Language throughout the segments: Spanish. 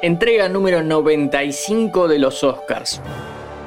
Entrega número 95 de los Oscars.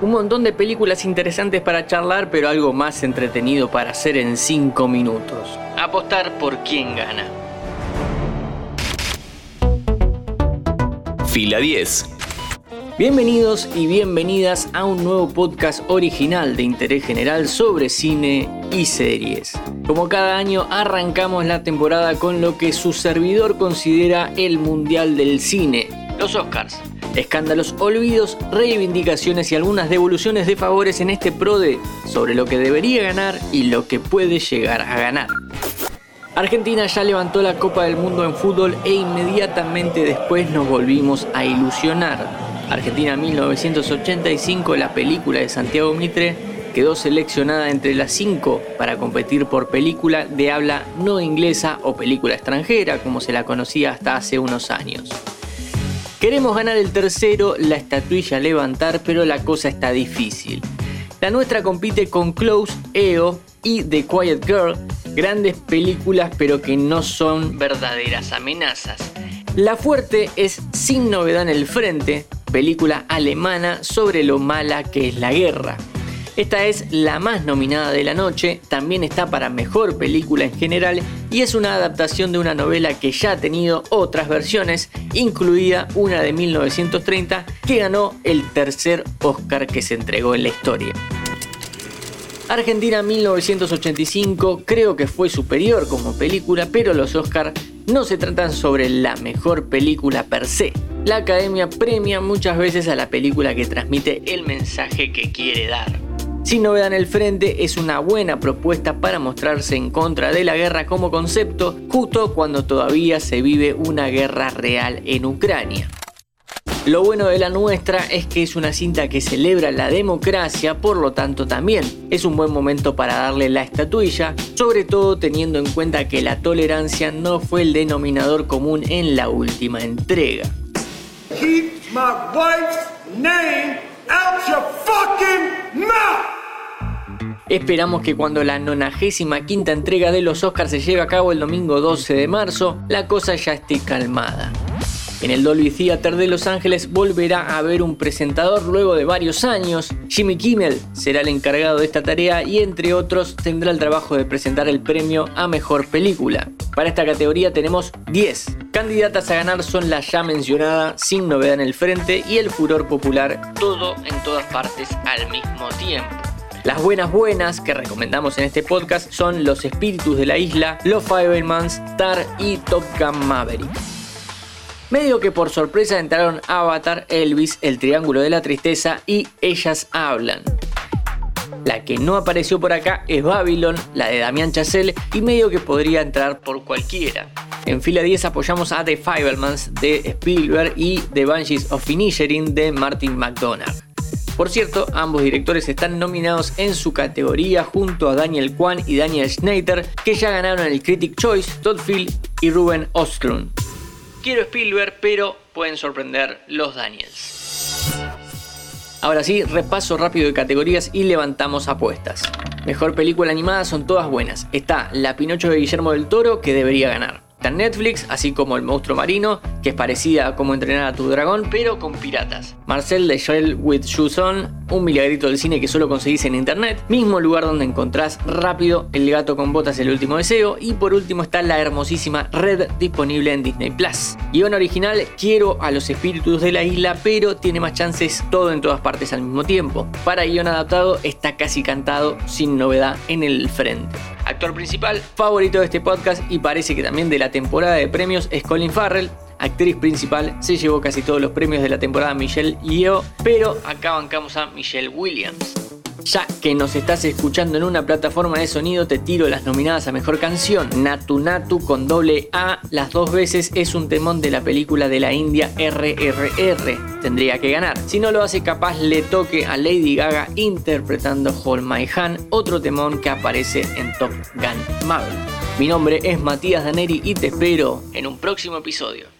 Un montón de películas interesantes para charlar, pero algo más entretenido para hacer en 5 minutos. Apostar por quién gana. Fila 10. Bienvenidos y bienvenidas a un nuevo podcast original de interés general sobre cine y series. Como cada año arrancamos la temporada con lo que su servidor considera el Mundial del Cine, los Oscars. Escándalos, olvidos, reivindicaciones y algunas devoluciones de favores en este PRODE sobre lo que debería ganar y lo que puede llegar a ganar. Argentina ya levantó la Copa del Mundo en fútbol e inmediatamente después nos volvimos a ilusionar. Argentina 1985, la película de Santiago Mitre, quedó seleccionada entre las cinco para competir por película de habla no inglesa o película extranjera, como se la conocía hasta hace unos años. Queremos ganar el tercero, la estatuilla levantar, pero la cosa está difícil. La nuestra compite con Close, EO y The Quiet Girl, grandes películas pero que no son verdaderas amenazas. La fuerte es Sin novedad en el frente, película alemana sobre lo mala que es la guerra. Esta es la más nominada de la noche, también está para mejor película en general y es una adaptación de una novela que ya ha tenido otras versiones, incluida una de 1930 que ganó el tercer Oscar que se entregó en la historia. Argentina 1985 creo que fue superior como película, pero los Oscars no se tratan sobre la mejor película per se. La academia premia muchas veces a la película que transmite el mensaje que quiere dar. Sin novedad en el frente es una buena propuesta para mostrarse en contra de la guerra como concepto, justo cuando todavía se vive una guerra real en Ucrania. Lo bueno de la nuestra es que es una cinta que celebra la democracia, por lo tanto también es un buen momento para darle la estatuilla, sobre todo teniendo en cuenta que la tolerancia no fue el denominador común en la última entrega. Keep my wife's name out your fucking mouth. Esperamos que cuando la 95 quinta entrega de los Oscars se lleve a cabo el domingo 12 de marzo, la cosa ya esté calmada. En el Dolby Theater de Los Ángeles volverá a haber un presentador luego de varios años. Jimmy Kimmel será el encargado de esta tarea y entre otros tendrá el trabajo de presentar el premio a Mejor Película. Para esta categoría tenemos 10. Candidatas a ganar son la ya mencionada Sin Novedad en el Frente y El Furor Popular, todo en todas partes al mismo tiempo. Las buenas buenas que recomendamos en este podcast son Los Espíritus de la Isla, Los Fibermans, Tar y Top Gun Maverick. Medio que por sorpresa entraron Avatar, Elvis, El Triángulo de la Tristeza y Ellas Hablan. La que no apareció por acá es Babylon, la de Damián Chazelle, y medio que podría entrar por cualquiera. En fila 10 apoyamos a The Fibermans de Spielberg y The Banshees of Inisherin de Martin McDonagh. Por cierto, ambos directores están nominados en su categoría junto a Daniel Kwan y Daniel Schneider, que ya ganaron el Critic Choice, Todd Field y Ruben Ostlund. Quiero Spielberg, pero pueden sorprender los Daniels. Ahora sí, repaso rápido de categorías y levantamos apuestas. Mejor película animada son todas buenas. Está La Pinocho de Guillermo del Toro, que debería ganar. Está Netflix, así como El monstruo marino, que es parecida a Cómo entrenar a tu dragón, pero con piratas. Marcel de Shell with Shoes On, un milagrito del cine que solo conseguís en internet. Mismo lugar donde encontrás rápido El gato con botas, el último deseo. Y por último está la hermosísima Red disponible en Disney Plus. Guión original, quiero a los espíritus de la isla, pero tiene más chances todo en todas partes al mismo tiempo. Para guion adaptado está casi cantado, sin novedad en el frente. Actor principal, favorito de este podcast y parece que también de la temporada de premios es Colin Farrell. Actriz principal, se llevó casi todos los premios de la temporada Michelle Yeoh, pero acá bancamos a Michelle Williams. Ya que nos estás escuchando en una plataforma de sonido, te tiro las nominadas a mejor canción. Natu Natu con doble A, las dos veces es un temón de la película de la India RRR. Tendría que ganar. Si no lo hace, capaz le toque a Lady Gaga interpretando Hold My Hand, otro temón que aparece en Top Gun Maverick. Mi nombre es Matías Daneri y te espero en un próximo episodio.